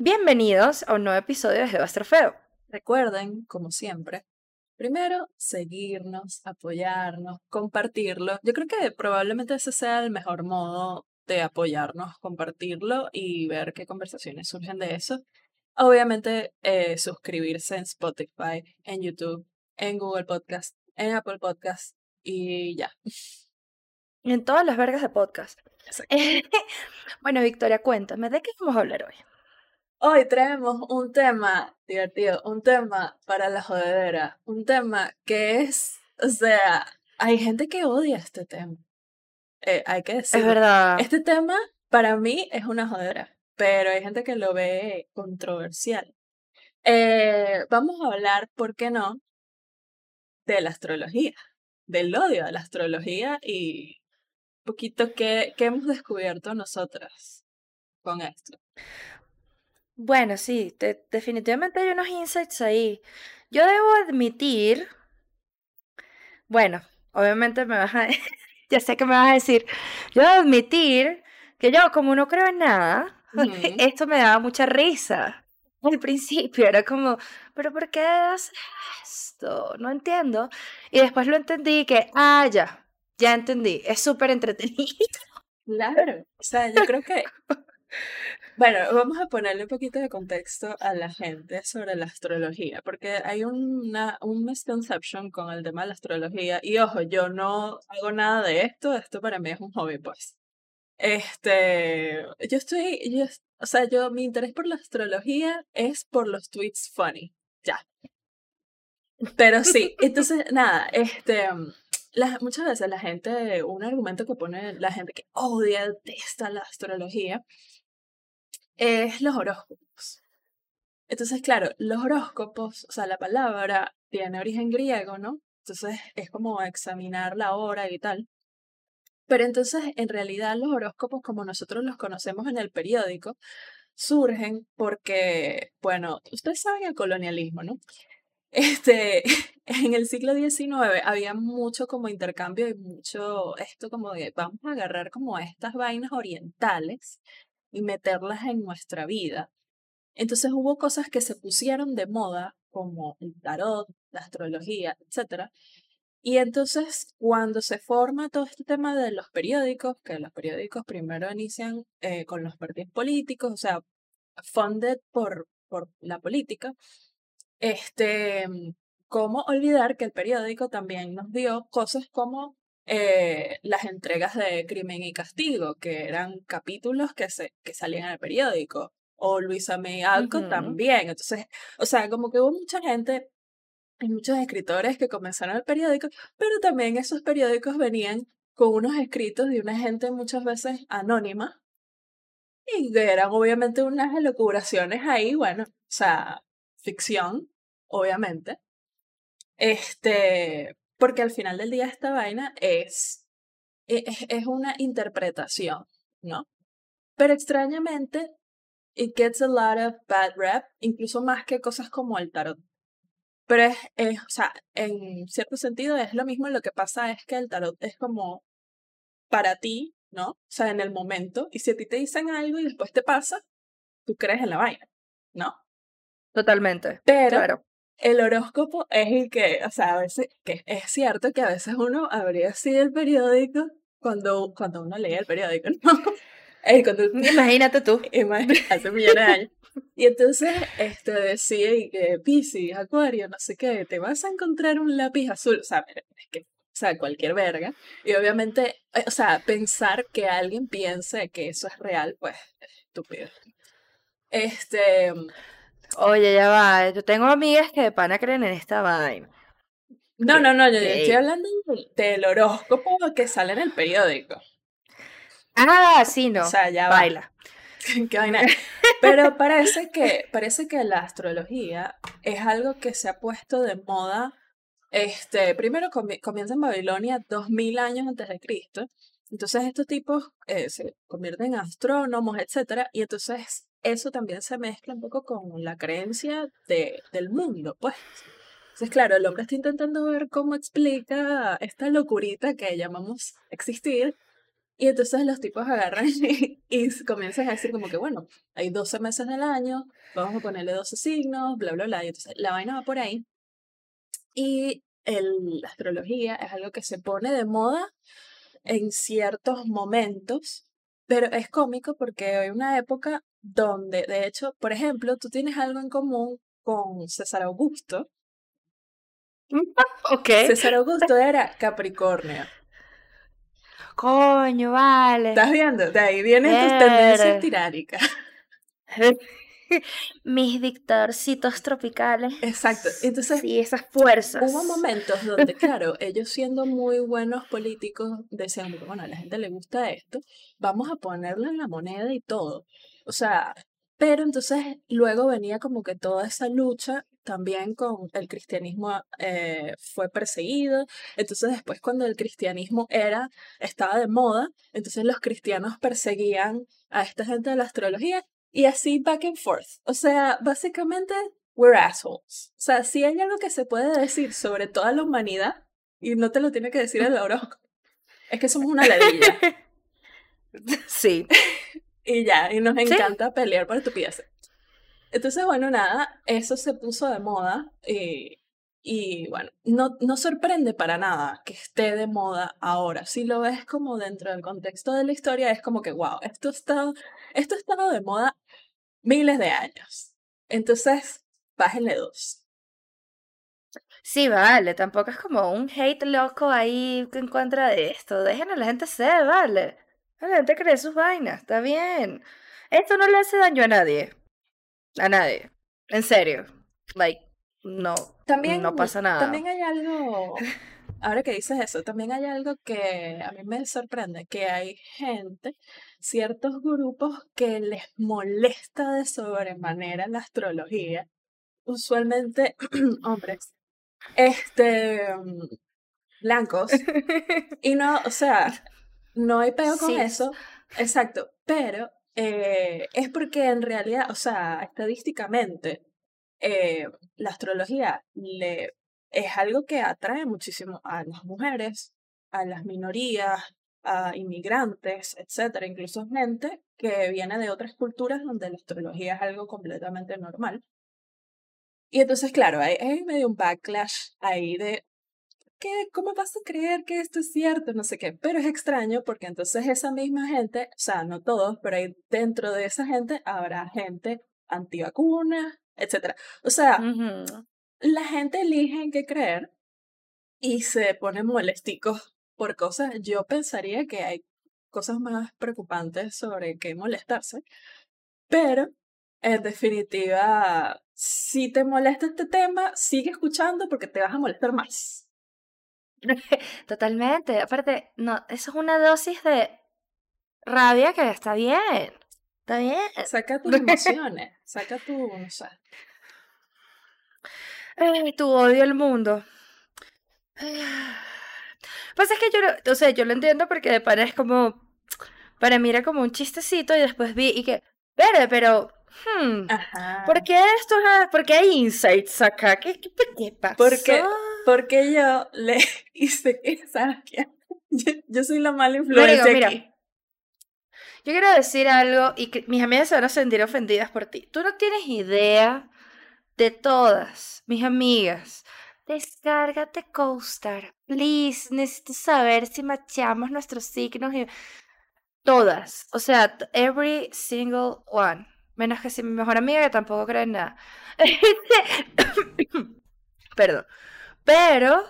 Bienvenidos a un nuevo episodio de Feo. Recuerden, como siempre, primero seguirnos, apoyarnos, compartirlo. Yo creo que probablemente ese sea el mejor modo de apoyarnos, compartirlo y ver qué conversaciones surgen de eso. Obviamente, eh, suscribirse en Spotify, en YouTube, en Google Podcast, en Apple Podcast y ya. En todas las vergas de podcast. bueno, Victoria, cuéntame, ¿de qué vamos a hablar hoy? Hoy traemos un tema divertido, un tema para la jodedera, un tema que es, o sea, hay gente que odia este tema. Eh, hay que decir. Es verdad. Este tema para mí es una jodera, pero hay gente que lo ve controversial. Eh, vamos a hablar, ¿por qué no? De la astrología, del odio a la astrología y un poquito qué, qué hemos descubierto nosotras con esto. Bueno, sí, definitivamente hay unos insights ahí. Yo debo admitir, bueno, obviamente me vas a, ya sé que me vas a decir, yo debo admitir que yo como no creo en nada, esto me daba mucha risa. Al principio era como, pero ¿por qué haces esto? No entiendo. Y después lo entendí que, ah, ya, ya entendí, es súper entretenido. Claro, o sea, yo creo que bueno, vamos a ponerle un poquito de contexto a la gente sobre la astrología, porque hay una, un misconception con el tema de la astrología. Y ojo, yo no hago nada de esto, esto para mí es un hobby, pues. Este, yo estoy, yo, o sea, yo, mi interés por la astrología es por los tweets funny, ya. Pero sí, entonces, nada, este, muchas veces la gente, un argumento que pone la gente que odia, detesta la astrología, es los horóscopos. Entonces, claro, los horóscopos, o sea, la palabra tiene origen griego, ¿no? Entonces es como examinar la hora y tal. Pero entonces, en realidad, los horóscopos, como nosotros los conocemos en el periódico, surgen porque, bueno, ustedes saben el colonialismo, ¿no? Este, en el siglo XIX había mucho como intercambio y mucho esto como de vamos a agarrar como estas vainas orientales y meterlas en nuestra vida. Entonces hubo cosas que se pusieron de moda, como el tarot, la astrología, etc. Y entonces cuando se forma todo este tema de los periódicos, que los periódicos primero inician eh, con los partidos políticos, o sea, funded por, por la política, este, ¿cómo olvidar que el periódico también nos dio cosas como eh, las entregas de Crimen y Castigo, que eran capítulos que, se, que salían en el periódico, o Luisa May Alcott también. Entonces, o sea, como que hubo mucha gente y muchos escritores que comenzaron el periódico, pero también esos periódicos venían con unos escritos de una gente muchas veces anónima y eran obviamente unas elucubraciones ahí, bueno, o sea, ficción, obviamente. Este, porque al final del día esta vaina es, e, es, es una interpretación, ¿no? Pero extrañamente, it gets a lot of bad rap, incluso más que cosas como el tarot. Pero es, es, o sea, en cierto sentido es lo mismo, lo que pasa es que el tarot es como para ti, ¿no? O sea, en el momento, y si a ti te dicen algo y después te pasa, tú crees en la vaina, ¿no? Totalmente. Pero claro el horóscopo es el que, o sea, a veces, que es cierto que a veces uno abría así el periódico cuando, cuando uno leía el periódico, ¿no? Imagínate tú. hace millones de años. Y entonces este, decía que Pisces, Acuario, no sé qué, te vas a encontrar un lápiz azul. O sea, es que, o sea, cualquier verga. Y obviamente, eh, o sea, pensar que alguien piense que eso es real, pues, es estúpido. Este, Oye, ya va. Yo tengo amigas que de pana creen en esta vaina. No, no, no, yo estoy hablando del horóscopo que sale en el periódico. Ah, sí, no. O sea, ya baila. ¿Qué vaina? Pero parece que, parece que la astrología es algo que se ha puesto de moda. Este, primero comienza en Babilonia 2000 años antes de Cristo. Entonces estos tipos eh, se convierten en astrónomos, etcétera, y entonces eso también se mezcla un poco con la creencia de, del mundo, pues. Entonces, claro, el hombre está intentando ver cómo explica esta locurita que llamamos existir. Y entonces los tipos agarran y, y comienzan a decir como que, bueno, hay 12 meses del año, vamos a ponerle 12 signos, bla, bla, bla. Y entonces la vaina va por ahí. Y el, la astrología es algo que se pone de moda en ciertos momentos, pero es cómico porque hay una época donde, de hecho, por ejemplo, tú tienes algo en común con César Augusto. Ok. César Augusto era Capricornio. Coño, vale. ¿Estás viendo? De ahí vienen tus tendencias tiránicas. Mis dictadorcitos tropicales. Exacto. Entonces, Sí, esas fuerzas. Hubo momentos donde, claro, ellos siendo muy buenos políticos, decían, bueno, a la gente le gusta esto, vamos a ponerlo en la moneda y todo. O sea, pero entonces luego venía como que toda esa lucha también con el cristianismo eh, fue perseguido. Entonces después cuando el cristianismo era, estaba de moda, entonces los cristianos perseguían a esta gente de la astrología y así back and forth. O sea, básicamente we're assholes. O sea, si hay algo que se puede decir sobre toda la humanidad, y no te lo tiene que decir el horóscopo, es que somos una ladilla. Sí. Y ya, y nos Sí. encanta pelear por estupideces. Entonces, bueno, nada, eso se puso de moda y, y bueno, no, no sorprende para nada que esté de moda ahora. Si lo ves como dentro del contexto de la historia, es como que, wow, esto, está, esto ha estado de moda miles de años. Entonces, bájenle dos. Sí, vale, tampoco es como un hate loco ahí en contra de esto. Dejen a la gente ser, vale. A la gente cree sus vainas, está bien. Esto no le hace daño a nadie. A nadie. En serio. Like, no. También, no pasa nada. También hay algo, ahora que dices eso, también hay algo que a mí me sorprende, que hay gente, ciertos grupos que les molesta de sobremanera la astrología, usualmente hombres, este, blancos, y no, o sea, no hay pego con Sí. eso, exacto, pero eh, es porque en realidad, o sea, estadísticamente, eh, la astrología le, es algo que atrae muchísimo a las mujeres, a las minorías, a inmigrantes, etcétera, incluso gente que viene de otras culturas donde la astrología es algo completamente normal. Y entonces, claro, hay, hay medio un backlash ahí de ¿qué? ¿Cómo vas a creer que esto es cierto? No sé qué. Pero es extraño porque entonces esa misma gente, o sea, no todos, pero ahí dentro de esa gente habrá gente antivacuna, etc. O sea, Ujú. la gente elige en qué creer y se ponen molesticos por cosas. Yo pensaría que hay cosas más preocupantes sobre qué molestarse, pero en definitiva, si te molesta este tema, sigue escuchando porque te vas a molestar más. Totalmente. Aparte, no, eso es una dosis de rabia que está bien. Está bien. Saca tus emociones, saca tu, no sé. Ay, tu odio al mundo. Pues es que yo, lo- o sea, yo lo entiendo porque de pana es como, para mí era como un chistecito y después vi y que, verde, pero, hmm, Ajá. ¿por qué esto es, por qué hay insights acá? ¿Qué, qué, qué pasó? Porque, porque yo le hice que. Yo, yo soy la mala influencia mira, aquí. Yo quiero decir algo y que mis amigas se van a sentir ofendidas por ti. Tú no tienes idea de todas mis amigas. Descárgate CoStar. Please, necesito saber si machamos nuestros signos y todas. O sea, every single one. Menos que si mi mejor amiga que tampoco cree en nada. Perdón. Pero,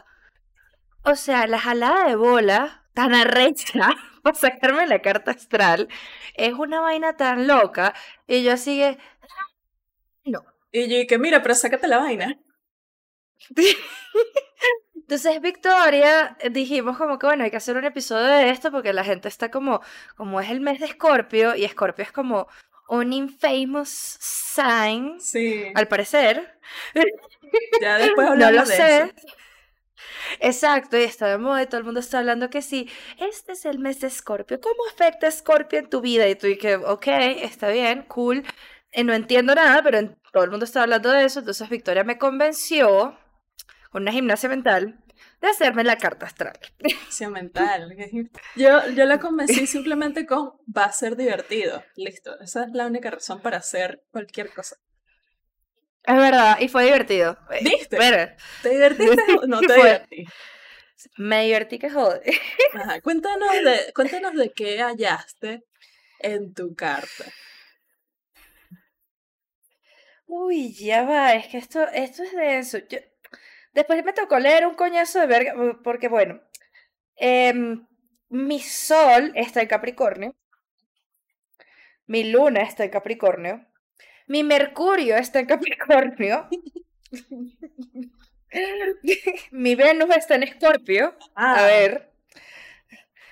o sea, la jalada de bola tan arrecha para sacarme la carta astral es una vaina tan loca. Y yo así que, no. Y yo dije, mira, pero sácate la vaina. Entonces, Victoria, dijimos como que bueno, hay que hacer un episodio de esto porque la gente está como, como es el mes de Escorpio y Escorpio es como un infamous sign, Sí, al parecer. ya después No hablamos lo de sé. eso. Exacto, y está de moda y todo el mundo está hablando que sí, este es el mes de Escorpio. ¿Cómo afecta Escorpio en tu vida? Y tú y que, ok, está bien, cool. Eh, no entiendo nada, pero en- todo el mundo está hablando de eso. Entonces Victoria me convenció una gimnasia mental, de hacerme la carta astral. Mental. Yo, yo la convencí simplemente con va a ser divertido. Listo. Esa es la única razón para hacer cualquier cosa. Es verdad, y fue divertido. ¿Viste? Pero, ¿Te divertiste o no te divertí? me divertí que jode. Ajá. Cuéntanos de, cuéntanos de qué hallaste en tu carta. Uy, ya va, es que esto, esto es denso. Yo, después me tocó leer un coñazo de verga, porque bueno, em, mi sol está en Capricornio, mi luna está en Capricornio, mi Mercurio está en Capricornio, mi Venus está en Escorpio, Ah, a ver,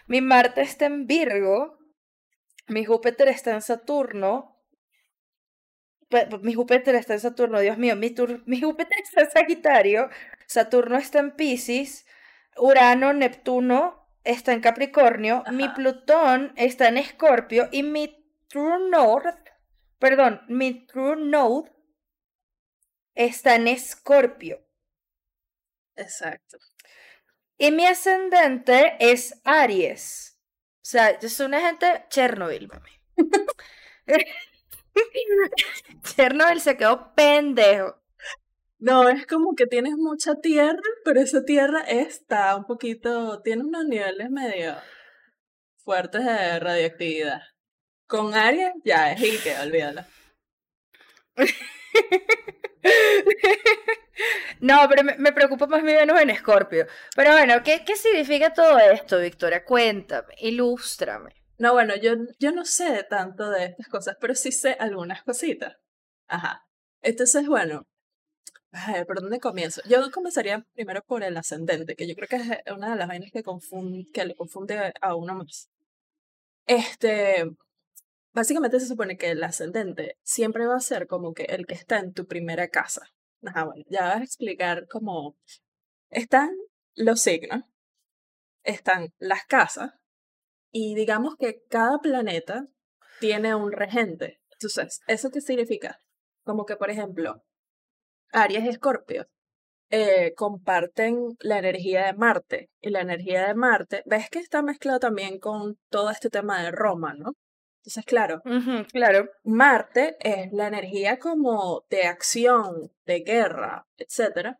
mi Marte está en Virgo, mi Júpiter está en Saturno. Mi Júpiter está en Saturno, Dios mío, mi, tur- mi Júpiter está en Sagitario, Saturno está en Piscis, Urano, Neptuno está en Capricornio, mi. Plutón está en Escorpio y mi True North, perdón, mi True Node está en Escorpio. Exacto. Y mi ascendente es Aries. O sea, yo soy una gente Chernobyl, mami. Chernobyl se quedó pendejo. No, es como que tienes mucha tierra, pero esa tierra está un poquito, tiene unos niveles medio fuertes de radioactividad. Con Aries ya es y que olvídalo. No, pero me, me preocupa más mi Venus en Escorpio. Pero bueno, ¿qué, qué significa todo esto, Victoria? Cuéntame, ilústrame. No, bueno, yo, yo no sé tanto de estas cosas, pero sí sé algunas cositas. Ajá. Entonces, bueno, ay, ¿por dónde comienzo? Yo comenzaría primero por el ascendente, que yo creo que es una de las vainas que, confun- que le confunde a uno más. Este, básicamente se supone que el ascendente siempre va a ser como que el que está en tu primera casa. Ajá, bueno, ya vas a explicar cómo están los signos, están las casas, y digamos que cada planeta tiene un regente. Entonces, ¿eso qué significa? Como que, por ejemplo, Aries y Escorpio eh, comparten la energía de Marte. Y la energía de Marte, ves que está mezclado también con todo este tema de Roma, ¿no? Entonces, claro, claro. Marte es la energía como de acción, de guerra, etc.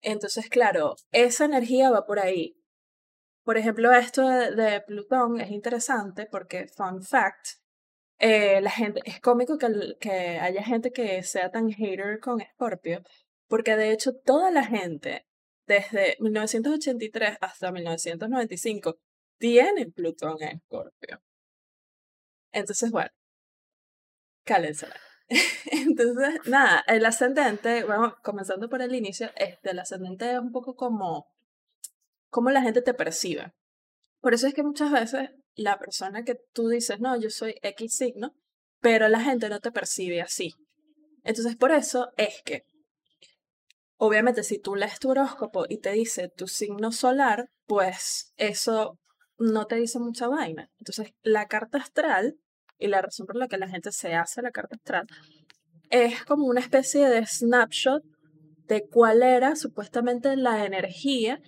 Entonces, claro, esa energía va por ahí. Por ejemplo, esto de, Plutón es interesante porque, fun fact, eh, la gente, es cómico que, que haya gente que sea tan hater con Scorpio, porque de hecho toda la gente, desde 1983 hasta 1995, tiene Plutón en Scorpio. Entonces, bueno, cálensela. Entonces, nada, el ascendente, vamos, comenzando por el inicio, este, el ascendente es un poco como, como la gente te percibe. Por eso es que muchas veces la persona que tú dices, no, yo soy X signo, pero la gente no te percibe así. Entonces, por eso es que, obviamente, si tú lees tu horóscopo y te dice tu signo solar, pues eso no te dice mucha vaina. Entonces, la carta astral y la razón por la que la gente se hace la carta astral es como una especie de snapshot de cuál era supuestamente la energía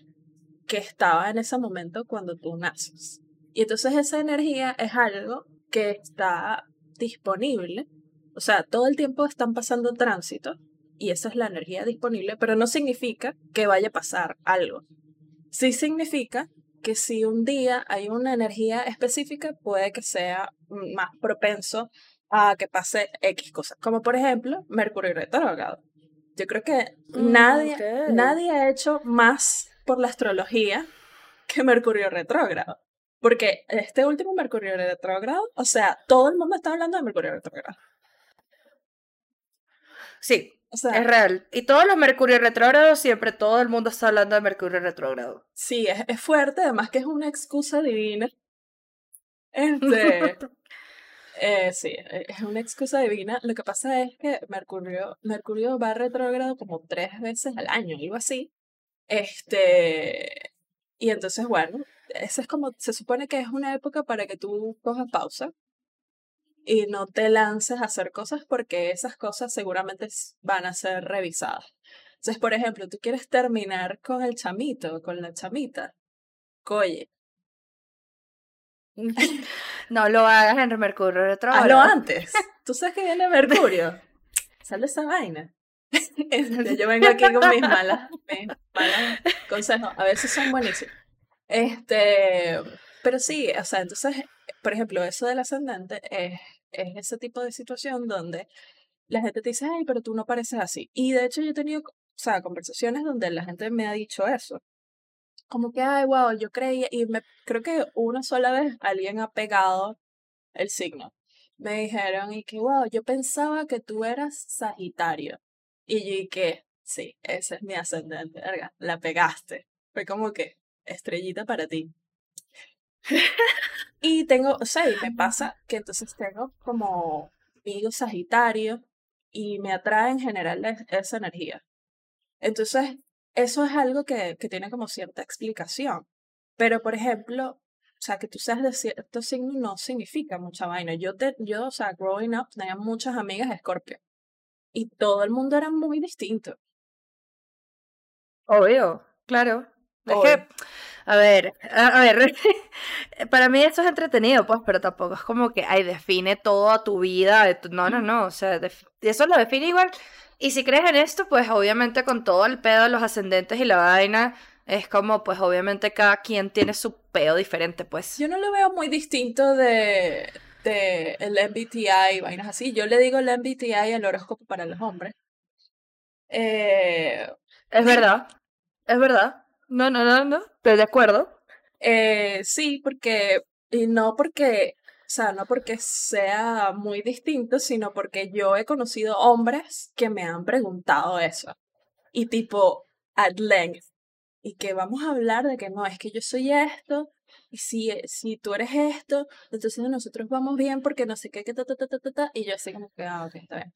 que estaba en ese momento cuando tú naces. Y entonces esa energía es algo que está disponible, o sea, todo el tiempo están pasando tránsito y esa es la energía disponible, pero no significa que vaya a pasar algo. Sí significa que si un día hay una energía específica, puede que sea más propenso a que pase X cosas, como por ejemplo Mercurio retrógrado. Yo creo que Mm, nadie, nadie ha hecho más por la astrología que Mercurio retrógrado. Porque este último Mercurio retrógrado, o sea, todo el mundo está hablando de Mercurio retrógrado. Sí, O sea, es real. Y todos los Mercurio retrógrados, siempre todo el mundo está hablando de Mercurio retrógrado. sí, es, es fuerte, además que es una excusa divina. Este, eh, sí, es una excusa divina. Lo que pasa es que Mercurio, Mercurio va retrógrado como tres veces al año, algo así. Este, y entonces, bueno, ese es como, se supone que es una época para que tú cojas pausa y no te lances a hacer cosas porque esas cosas seguramente van a ser revisadas. Entonces, por ejemplo, tú quieres terminar con el chamito, con la chamita. Coye. No lo hagas en Mercurio retro. Hazlo antes. Tú sabes que viene Mercurio. Sale esa vaina. Este, yo vengo aquí con mis malas, mis malas consejos. A si son buenísimos. Este, pero sí, o sea, entonces, por ejemplo, eso del ascendente es, es ese tipo de situación donde la gente te dice, ay, pero tú no pareces así. Y de hecho yo he tenido, o sea, conversaciones donde la gente me ha dicho eso. Como que, ay, wow, yo creía, y me, creo que una sola vez alguien ha pegado el signo. Me dijeron, y que, wow, yo pensaba que tú eras Sagitario. Y yo, y que, sí, ese es mi ascendente, verga, la pegaste. Fue como que, estrellita para ti. y tengo, o sea, y me pasa que entonces tengo como amigo Sagitario y me atrae en general esa energía. Entonces, eso es algo que, que tiene como cierta explicación. Pero, por ejemplo, o sea, que tú seas de cierto signo no significa mucha vaina. Yo, te, yo o sea, growing up, tenía muchas amigas de Scorpio. Y todo el mundo era muy distinto. Obvio, claro. Es que, a ver, a, ver, para mí eso es entretenido, pues, pero tampoco es como que, ay, define toda tu vida. No, no, no, o sea, eso lo define igual. Y si crees en esto, pues obviamente con todo el pedo de los ascendentes y la vaina, es como, pues obviamente cada quien tiene su pedo diferente, pues. Yo no lo veo muy distinto de, de el MBTI y vainas así. Yo le digo el MBTI al horóscopo para los hombres. Eh... Es verdad, es verdad. No, no, no, no, estoy de acuerdo. Eh, sí, porque, y no porque, o sea, no porque sea muy distinto, sino porque yo he conocido hombres que me han preguntado eso. Y tipo, at length. Y que vamos a hablar de que no, es que yo soy esto, y si, si tú eres esto, entonces nosotros vamos bien porque no sé qué, que ta, ta, ta, ta, ta, y yo así como que, ah, ok, está bien.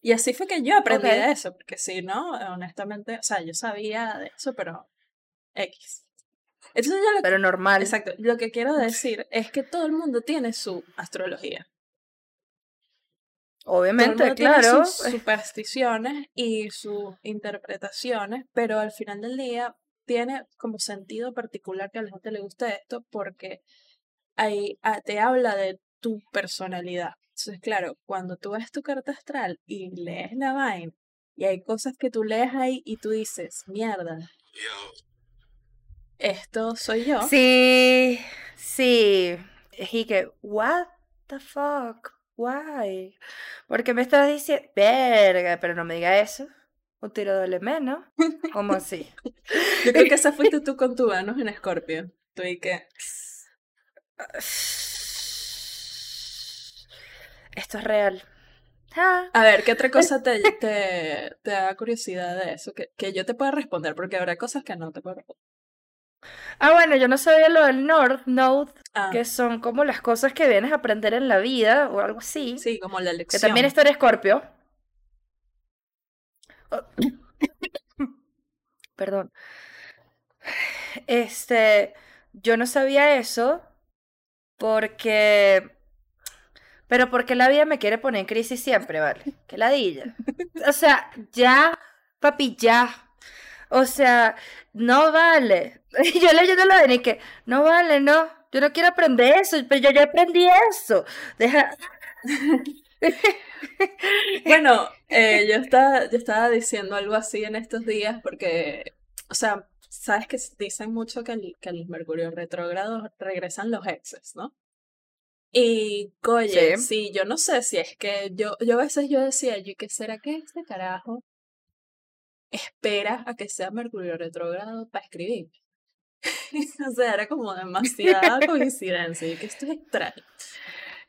Y así fue que yo aprendí de eso, porque si no, honestamente, o sea, yo sabía de eso, pero X. Entonces lo Pero normal. Exacto. Lo que quiero decir es que todo el mundo tiene su astrología. Obviamente, claro. sus supersticiones y sus interpretaciones, pero al final del día tiene como sentido particular que a la gente le guste esto porque ahí ah, te habla de tu personalidad. Entonces, claro, cuando tú ves tu carta astral y lees la vaina y hay cosas que tú lees ahí y tú dices, mierda, esto soy yo. Sí, sí. Y que, what the fuck, why? Porque me estás diciendo, verga, pero no me diga eso. Un tiro de menos. ¿Cómo así? Yo creo que esa fuiste tú con tu Venus en Escorpio. Tú y que. Esto es real. A ver, ¿qué otra cosa te, te, te da curiosidad de eso? Que, que yo te pueda responder, porque habrá cosas que no te puedo responder. Ah, bueno, yo no sabía lo del North Node, Ah, que son como las cosas que vienes a aprender en la vida o algo así. sí, como la Que lección. también está en Escorpio. Perdón. Este, yo no sabía eso porque... Pero porque la vida me quiere poner en crisis siempre, ¿vale? Que ladilla. O sea, ya, papi, ya. O sea, no vale. Yo leyendo la de que, no vale, no. Yo no quiero aprender eso, pero yo ya aprendí eso. Deja. Bueno, eh, yo, estaba, yo estaba diciendo algo así en estos días porque, o sea, sabes que dicen mucho que el, que el Mercurio retrógrado regresan los exes, ¿no? Y, oye, Sí. sí, yo no sé si es que yo, yo a veces yo decía, yo, ¿qué será que este carajo espera a que sea Mercurio retrógrado para escribir? O sea, era como demasiada coincidencia y que esto es extraño.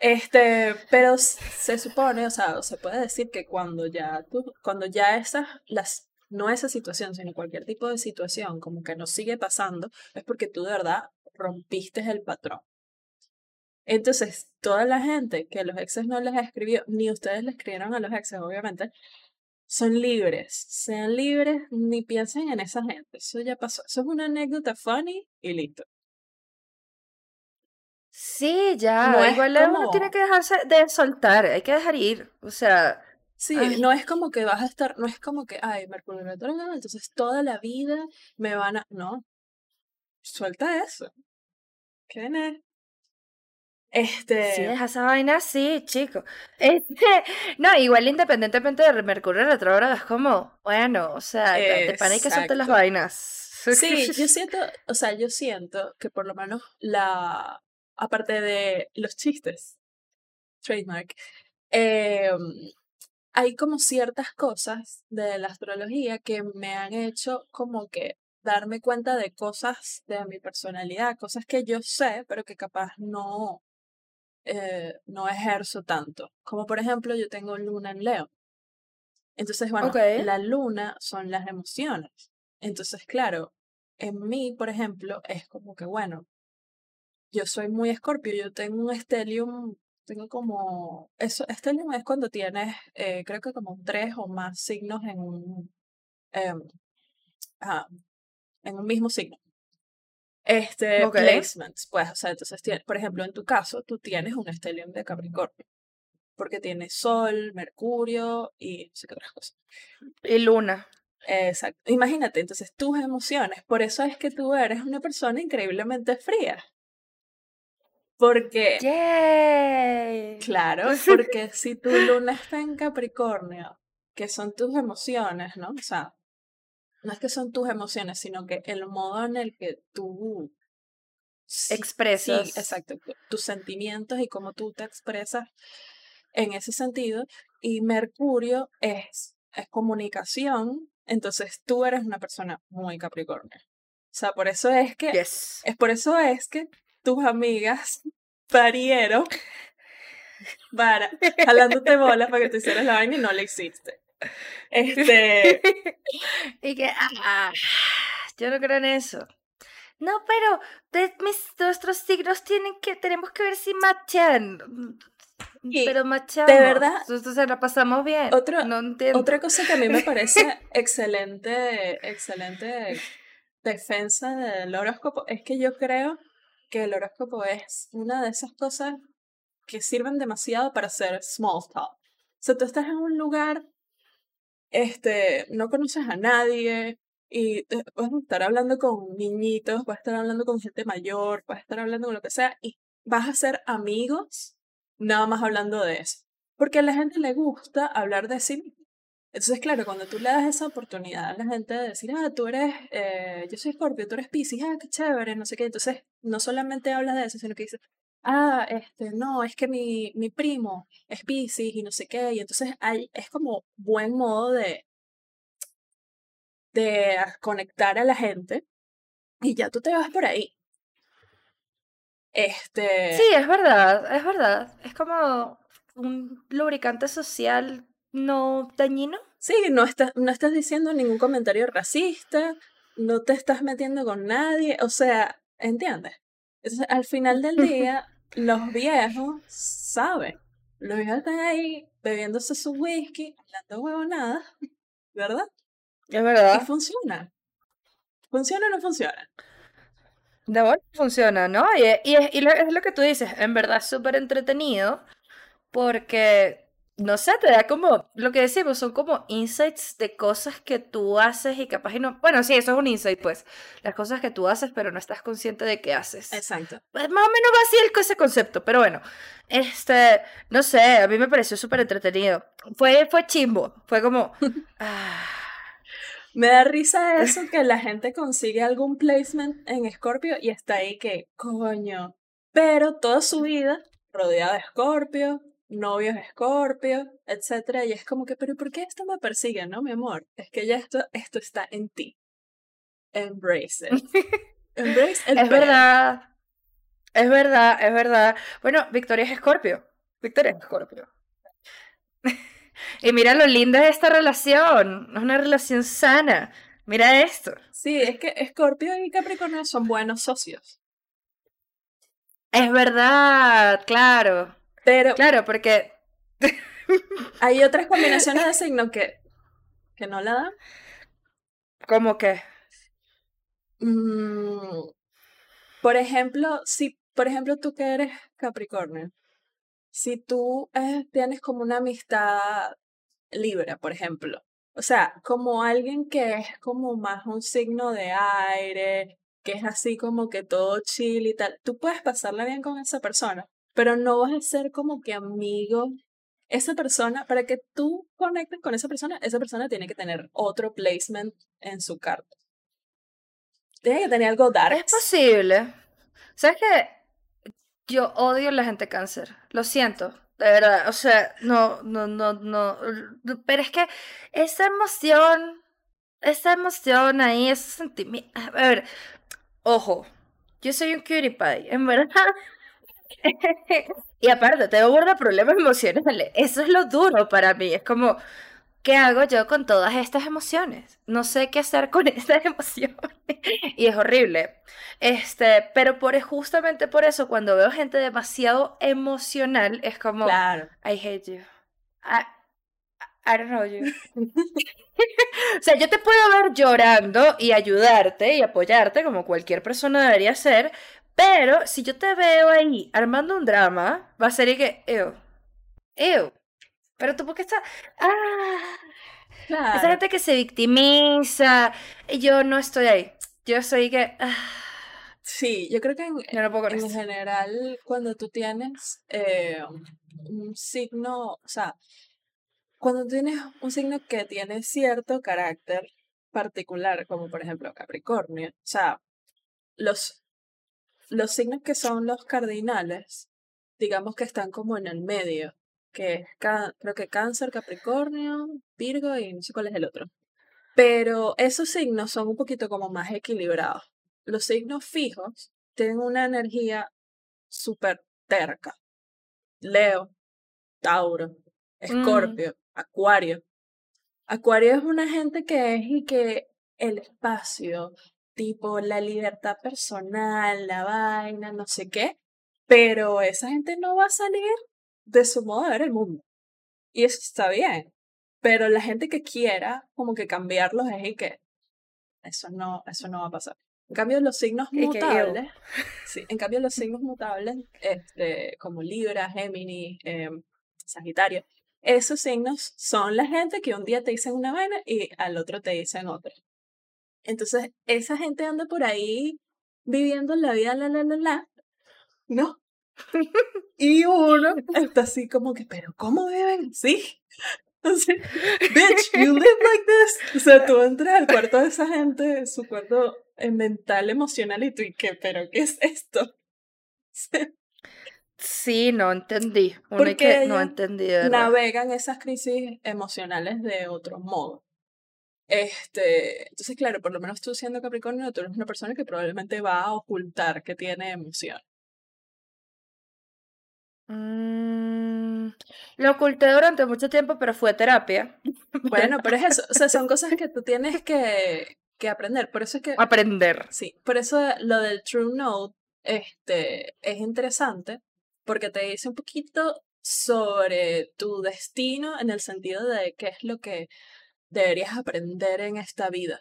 Este, pero se supone, o sea, se puede decir que cuando ya tú, cuando ya esas, las, no esa situación, sino cualquier tipo de situación, como que no sigue pasando, es porque tú de verdad rompiste el patrón. Entonces, toda la gente que los exes no les escribió, ni ustedes le escribieron a los exes, obviamente, son libres. Sean libres, ni piensen en esa gente. Eso ya pasó. Eso es una anécdota funny y listo. Sí, ya. No Igual uno como- tiene que dejarse de soltar, hay que dejar ir. O sea, Sí, Ay. no es como que vas a estar, no es como que, ay, Mercurio retrógrado, entonces toda la vida me van a. No. Suelta eso. ¿Qué es? Sí, Este. deja esa vaina así, chico. Este, no, igual independientemente de Mercurio retrógrado, es como, bueno, o sea, de de pana hay que soltar las vainas. Sí, yo siento, o sea, yo siento que por lo menos la, aparte de los chistes, trademark, em, hay como ciertas cosas de la astrología que me han hecho como que darme cuenta de cosas de mi personalidad, cosas que yo sé, pero que capaz no, eh, no ejerzo tanto. Como por ejemplo, yo tengo luna en Leo. Entonces, bueno, Ok. la luna son las emociones. Entonces, claro, en mí, por ejemplo, es como que, bueno, yo soy muy escorpio, yo tengo un stellium, tengo como, eso, stellium es cuando tienes, eh, creo que como tres o más signos en un, ajá, en un mismo signo. Este, Ok. placements, pues, o sea, entonces, tiene- por ejemplo, en tu caso, tú tienes un stellium de Capricornio, porque tienes Sol, Mercurio y no sé qué otras cosas. Y Luna. Exacto. Imagínate, entonces tus emociones, por eso es que tú eres una persona increíblemente fría. Porque, Yay. claro, porque si tu luna está en Capricornio, que son tus emociones, ¿no? O sea, no es que son tus emociones, sino que el modo en el que tú sí, sí, Expresas. exacto, tu- tus sentimientos y cómo tú te expresas en ese sentido. Y Mercurio es, es comunicación, entonces tú eres una persona muy Capricornio. O sea, por eso es que, Yes. es por eso es que tus amigas parieron para, jalándote bolas para que te hicieras la vaina y no le hiciste. Este, Y que, ah, yo no creo en eso. No, pero de mis, nuestros signos tienen que, tenemos que ver si machan. Mm, Y, Pero machamos. verdad, Entonces la pasamos bien. otro- no entiendo. Otra cosa que a mí me parece excelente, excelente defensa del horóscopo es que yo creo que el horóscopo es una de esas cosas que sirven demasiado para hacer small talk. O sea, tú estás en un lugar, este, no conoces a nadie y vas a estar hablando con niñitos, vas a estar hablando con gente mayor, vas a estar hablando con lo que sea y vas a ser amigos nada más hablando de eso. Porque a la gente le gusta hablar de sí mismo. Entonces, claro, cuando tú le das esa oportunidad a la gente de decir, ah, tú eres, eh, yo soy Scorpio, tú eres Pisces, ah, qué chévere, no sé qué. Entonces, no solamente hablas de eso, sino que dices, ah, este, no, es que mi, mi primo es Pisces y no sé qué. Y entonces hay, es como buen modo de, de conectar a la gente y ya tú te vas por ahí. Este, Sí, es verdad, es verdad. Es como un lubricante social no dañino. Sí, no estás, no estás diciendo ningún comentario racista, no te estás metiendo con nadie, o sea, ¿entiendes? Entonces, al final del día, los viejos saben. Los viejos están ahí bebiéndose su whisky, hablando huevonadas, ¿verdad? Es Y verdad. funciona. ¿Funciona o no funciona? De verdad funciona, ¿no? Y, y es, y lo- es lo que tú dices, en verdad es súper entretenido porque, no sé, te da como, lo que decimos, son como insights de cosas que tú haces y capaz y no, bueno, sí, eso es un insight, pues, las cosas que tú haces pero no estás consciente de que haces. Exacto. Pues, Más o menos va así el, ese concepto, pero bueno, este, no sé, a mí me pareció súper entretenido. Fue, fue chimbo, fue como, ah, Me da risa eso que la gente consigue algún placement en Scorpio y está ahí que, coño. Pero toda su vida rodeada de Scorpio, novios de Scorpio, etcétera, y es como que, pero ¿por qué esto me persigue, no, mi amor? Es que ya esto, esto está en ti. Embrace it. Embrace es verdad, es verdad, es verdad. Bueno, Victoria es Escorpio, Victoria es Escorpio. Y mira lo linda de esta relación, es una relación sana. Mira esto. Sí, es que Scorpio y Capricornio son buenos socios. Es verdad, claro, Pero claro, porque hay otras combinaciones de signos que, que no la dan. como que, Mm, por ejemplo, si, por ejemplo, tú que eres Capricornio, si tú eh, tienes como una amistad Libra, por ejemplo. O sea, como alguien que es como más un signo de aire, que es así como que todo chill y tal. Tú puedes pasarla bien con esa persona, pero no vas a ser como que amigo. Esa persona, para que tú conectes con esa persona, esa persona tiene que tener otro placement en su carta. Tiene que tener algo dark. Es posible. ¿Sabes qué? Yo odio la gente cáncer. Lo siento. De verdad. O sea, no, no, no, no. Pero es que esa emoción, esa emoción ahí, ese sentimiento. A ver, ojo. Yo soy un cutie pie, en verdad. y aparte, tengo burda problemas emocionales. Eso es lo duro para mí. Es como, ¿qué hago yo con todas estas emociones? No sé qué hacer con estas emociones. y es horrible. Este, pero por justamente por eso, cuando veo gente demasiado emocional, es como, Claro. I hate you. I, I don't know you. o sea, yo te puedo ver llorando y ayudarte y apoyarte como cualquier persona debería hacer, pero si yo te veo ahí armando un drama, va a ser y que, ew, ew. Pero tú, ¿por qué estás? Ah, esa Claro. gente que se victimiza, yo no estoy ahí. Yo soy que, ah, Sí, yo creo que en, no puedo en general, cuando tú tienes eh, un signo, o sea, cuando tienes un signo que tiene cierto carácter particular, como por ejemplo Capricornio, o sea, los, los signos que son los cardinales, digamos que están como en el medio, que es creo que Cáncer, Capricornio, Virgo y no sé cuál es el otro. Pero esos signos son un poquito como más equilibrados. Los signos fijos tienen una energía súper terca. Leo, Tauro, Mm, Escorpio, Acuario. Acuario es una gente que es y que el espacio, tipo la libertad personal, la vaina, no sé qué, pero esa gente no va a salir de su modo de ver el mundo. Y eso está bien. Pero la gente que quiera como que cambiarlos es y que eso no, eso no va a pasar. En cambio, los signos mutables, sí, en cambio los signos mutables, este, como Libra, Géminis, em, Sagitario, esos signos son la gente que un día te dicen una vaina y al otro te dicen otra. Entonces, esa gente anda por ahí viviendo la vida, la, la, la, la, ¿no? Y uno está así como que, pero ¿cómo viven? Entonces, bitch, you live like this. O sea, tú entras al cuarto de esa gente, su cuarto eh, mental, emocional, y tú, ¿y qué? ¿Pero qué es esto? Sí, no entendí. Porque que no entendí, verdad. navegan esas crisis emocionales de otro modo. Este, entonces, claro, por lo menos tú siendo Capricornio, tú eres una persona que probablemente va a ocultar que tiene emoción. Mm, lo oculté durante mucho tiempo, pero fue terapia. Bueno, pero es eso, o sea, son cosas que tú tienes que, que aprender. Por eso es que, Aprender. sí, por eso lo del True Note, este, es interesante, porque te dice un poquito sobre tu destino en el sentido de qué es lo que deberías aprender en esta vida.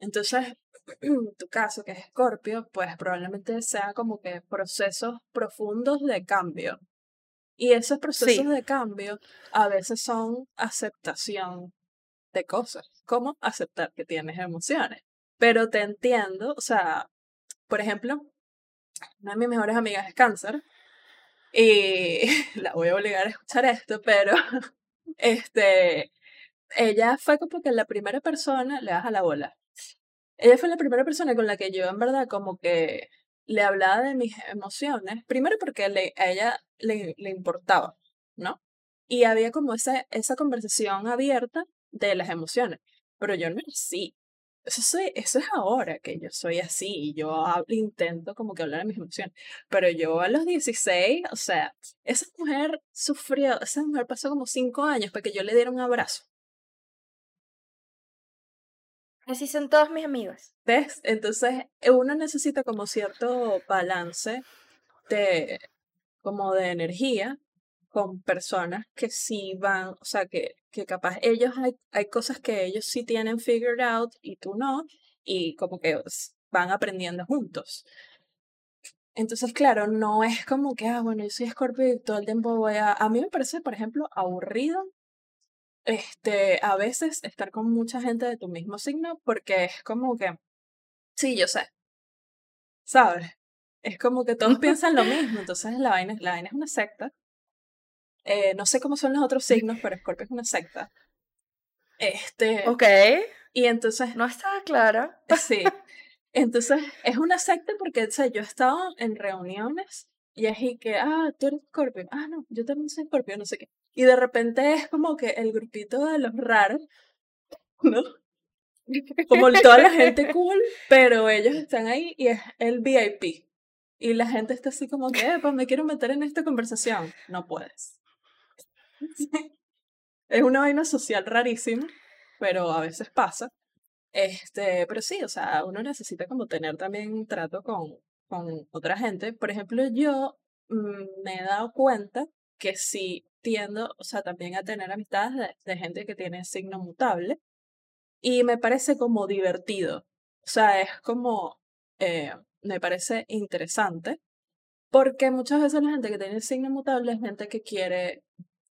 Entonces, tu caso, que es Escorpio, pues probablemente sea como que procesos profundos de cambio. Y esos procesos Sí. de cambio a veces son aceptación de cosas, como aceptar que tienes emociones. Pero te entiendo, o sea, por ejemplo, una de mis mejores amigas es cáncer y la voy a obligar a escuchar esto, pero este, ella fue como que la primera persona, le das a la bola. Ella fue la primera persona con la que yo en verdad como que le hablaba de mis emociones, primero porque le, a ella le, le importaba, ¿no? Y había como esa, esa conversación abierta de las emociones, pero yo no era así. Eso, soy, eso es ahora que yo soy así y yo hab- intento como que hablar de mis emociones. Pero yo a los 16, o sea, esa mujer sufrió, esa mujer pasó como cinco años para que yo le diera un abrazo. Así son todos mis amigos. ¿Ves? Entonces eh, uno necesita como cierto balance de, como de energía con personas que sí van, o sea, que, que capaz ellos hay, hay cosas que ellos sí tienen figured out y tú no, y como que van aprendiendo juntos. Entonces, claro, no es como que, ah, bueno, yo soy Scorpio y todo el tiempo voy a... A mí me parece, por ejemplo, aburrido este, a veces estar con mucha gente de tu mismo signo porque es como que, sí, yo sé, ¿sabes? Es como que todos piensan lo mismo, entonces la vaina, la vaina es una secta. Eh, no sé cómo son los otros signos, pero Scorpio es una secta. Este. Ok. Y entonces. No estaba clara. Sí. Entonces, es una secta porque, o sea, yo he estado en reuniones y es y que, ah, tú eres Scorpio. Ah, no, yo también soy Scorpio, no sé qué. Y de repente es como que el grupito de los raros, ¿no? Como toda la gente cool, pero ellos están ahí y es el VIP. Y la gente está así como que, pues me quiero meter en esta conversación. No puedes. Es una vaina social rarísima, pero a veces pasa. Este, pero sí, o sea, uno necesita como tener también un trato con, con otra gente. Por ejemplo, yo mm, me he dado cuenta que sí o sea, también a tener amistades de, gente que tiene signo mutable y me parece como divertido. O sea, es como, eh, me parece interesante porque muchas veces la gente que tiene signo mutable es gente que quiere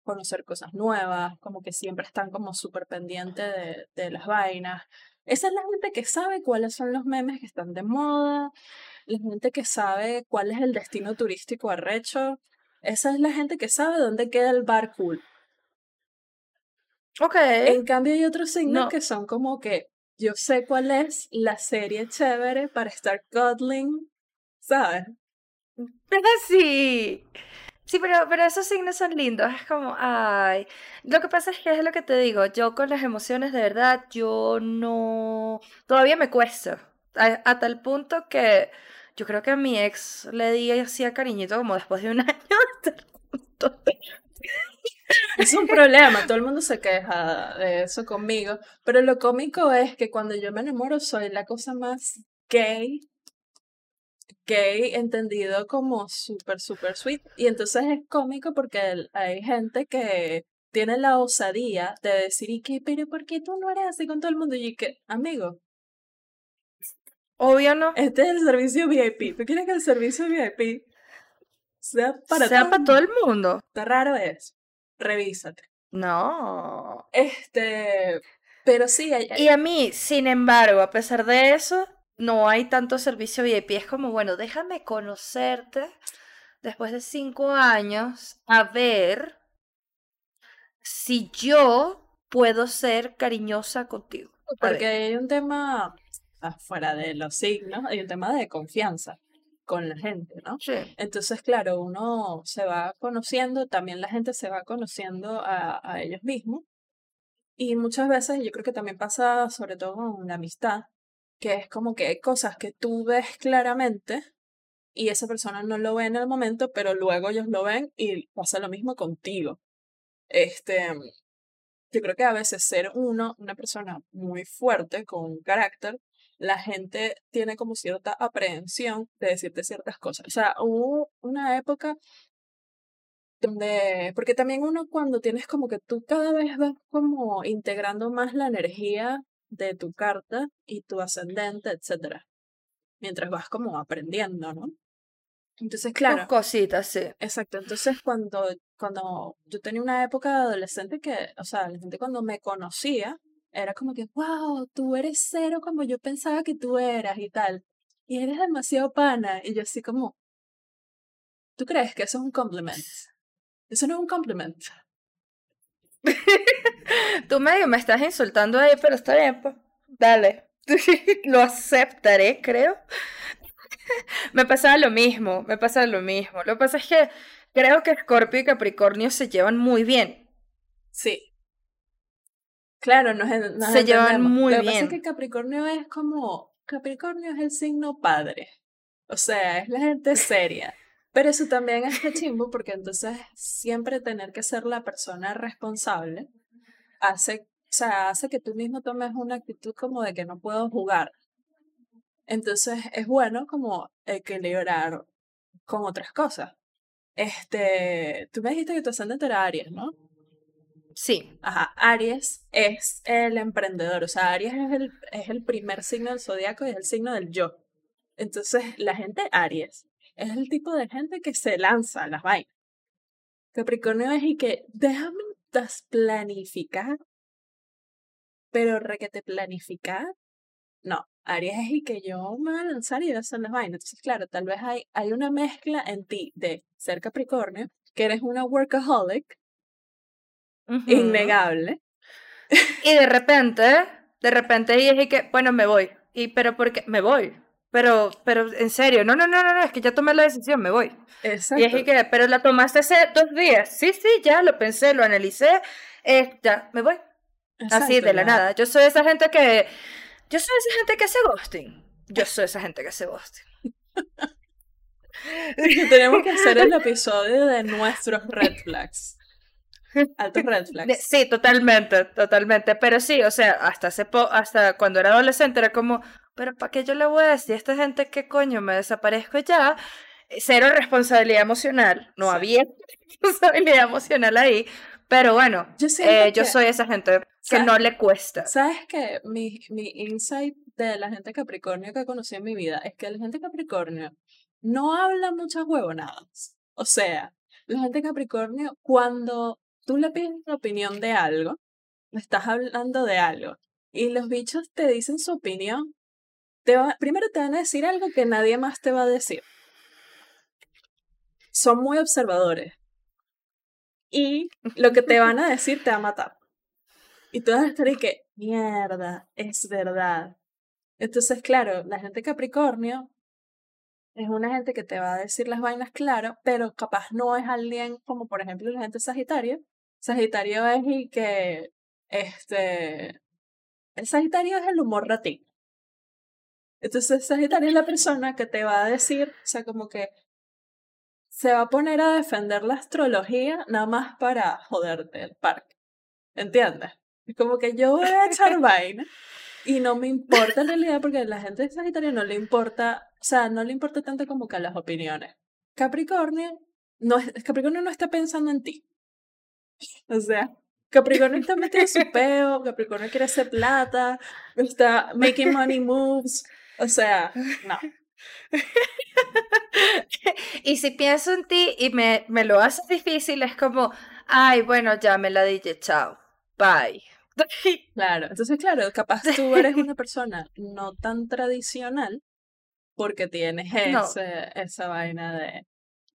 conocer cosas nuevas, como que siempre están como súper pendientes de, de las vainas. Esa es la gente que sabe cuáles son los memes que están de moda, la gente que sabe cuál es el destino turístico arrecho. Esa es la gente que sabe dónde queda el bar cool. Ok. En cambio hay otros signos que son como que yo sé cuál es la serie chévere para estar cuddling, ¿sabes? Sí. Sí, pero, pero esos signos son lindos, es como, ay. Lo que pasa es que es lo que te digo, yo con las emociones de verdad, yo no, todavía me cuesta, a, tal punto que yo creo que a mi ex le di hacía cariñito como después de un año. Es un problema, todo el mundo se queja de eso conmigo, pero lo cómico es que cuando yo me enamoro soy la cosa más gay gay entendido como súper, súper sweet. Y entonces es cómico porque hay gente que tiene la osadía de decir, ¿y qué? Pero ¿por qué tú no eres así con todo el mundo? Y que, amigo. Obvio no. Este es el servicio VIP. ¿Tú quieres que el servicio VIP sea para, sea para todo el mundo? Está raro eso. Revísate. No. Este, pero sí. Y a mí, sin embargo, a pesar de eso, no hay tanto servicio VIP. Es como, bueno, déjame conocerte después de cinco años a ver si yo puedo ser cariñosa contigo. Porque hay un tema, afuera de los signos, hay un tema de confianza con la gente, ¿no? Sí. Entonces, claro, uno se va conociendo, también la gente se va conociendo a, a ellos mismos. Y muchas veces yo creo que también pasa, sobre todo con la amistad, que es como que hay cosas que tú ves claramente y esa persona no lo ve en el momento, pero luego ellos lo ven y pasa lo mismo contigo. Este, yo creo que a veces ser uno, una persona muy fuerte, con un carácter, la gente tiene como cierta aprehensión de decirte ciertas cosas. O sea, hubo una época donde, porque también uno cuando tienes como que tú cada vez vas como integrando más la energía de tu carta y tu ascendente, etcétera. Mientras vas como aprendiendo, ¿no? Entonces, claro. cositas, sí. Exacto. Entonces, cuando, cuando yo tenía una época de adolescente que, o sea, la gente cuando me conocía, era como que, wow, tú eres cero como yo pensaba que tú eras y tal. Y eres demasiado pana. Y yo así como, ¿tú crees que eso es un compliment? Eso no es un compliment. Tú medio me estás insultando ahí, pero está bien, pues. Dale. lo aceptaré, creo. me pasa lo mismo, me pasa lo mismo. Lo que pasa es que creo que Scorpio y Capricornio se llevan muy bien. Sí. Claro, nos, se llevan muy bien. Lo que pasa es que Capricornio es como. Capricornio es el signo padre. O sea, es la gente seria. Pero eso también es de chimbo porque entonces siempre tener que ser la persona responsable hace, o sea, hace que tú mismo tomes una actitud como de que no puedo jugar. Entonces es bueno como equilibrar con otras cosas. Este, tú me dijiste que tu ascendente era Aries, ¿no? Sí. Ajá, Aries es el emprendedor, o sea, Aries es el, es el primer signo del zodiaco y es el signo del yo. Entonces, la gente Aries es el tipo de gente que se lanza a las vainas. Capricornio es y que déjame planificar pero requete planificar, no. Aries es y que yo me voy a lanzar y voy a hacer las vainas. Entonces, claro, tal vez hay, hay una mezcla en ti de ser Capricornio, que eres una workaholic, innegable. Y de repente, de repente dije que, bueno, me voy. Y, pero porque me voy. Pero, pero en serio, no, no, no, no, es que ya tomé la decisión, me voy. Exacto. Y dije que, pero la tomaste hace dos días. Sí, sí, ya lo pensé, lo analicé, eh, ya, me voy. Así, de la nada. Yo soy esa gente que, yo soy esa gente que hace ghosting. Yo soy esa gente que hace ghosting. Tenemos que hacer el episodio de nuestros red flags. Altos red flags. Sí, totalmente, totalmente. Pero sí, o sea, hasta hace hasta cuando era adolescente era como, pero ¿para qué yo le voy a decir a esta gente que coño me desaparezco ya? Cero responsabilidad emocional. No había responsabilidad emocional ahí. Pero bueno, yo, eh, yo soy esa gente que no le cuesta. ¿Sabes qué? Mi, mi insight de la gente Capricornio que conocí en mi vida es que la gente Capricornio no habla muchas huevonadas. O sea, la gente Capricornio, cuando tú le pides la opinión de algo, le estás hablando de algo, y los bichos te dicen su opinión, te va, primero te van a decir algo que nadie más te va a decir. Son muy observadores. Y lo que te van a decir te va a matar. Y tú vas a estar y que, mierda, es verdad. Entonces, claro, la gente Capricornio es una gente que te va a decir las vainas claro, pero capaz no es alguien como, por ejemplo, la gente Sagitario, Sagitario es y que, este, el Sagitario es el humor ratito. Entonces Sagitario es la persona que te va a decir, o sea, como que se va a poner a defender la astrología nada más para joderte el parque. ¿Entiendes? Es como que yo voy a echar vaina y no me importa en realidad porque a la gente de Sagitario no le importa, o sea, no le importa tanto como que a las opiniones. Capricornio no, Capricornio no está pensando en ti. O sea, Capricornio está metido en su peo, Capricornio quiere hacer plata, está making money moves. O sea, no. y si pienso en ti y me, me lo haces difícil, es como, ay, bueno, ya me la dije, chao, bye. Claro, entonces claro, capaz tú eres una persona no tan tradicional porque tienes ese, esa vaina de,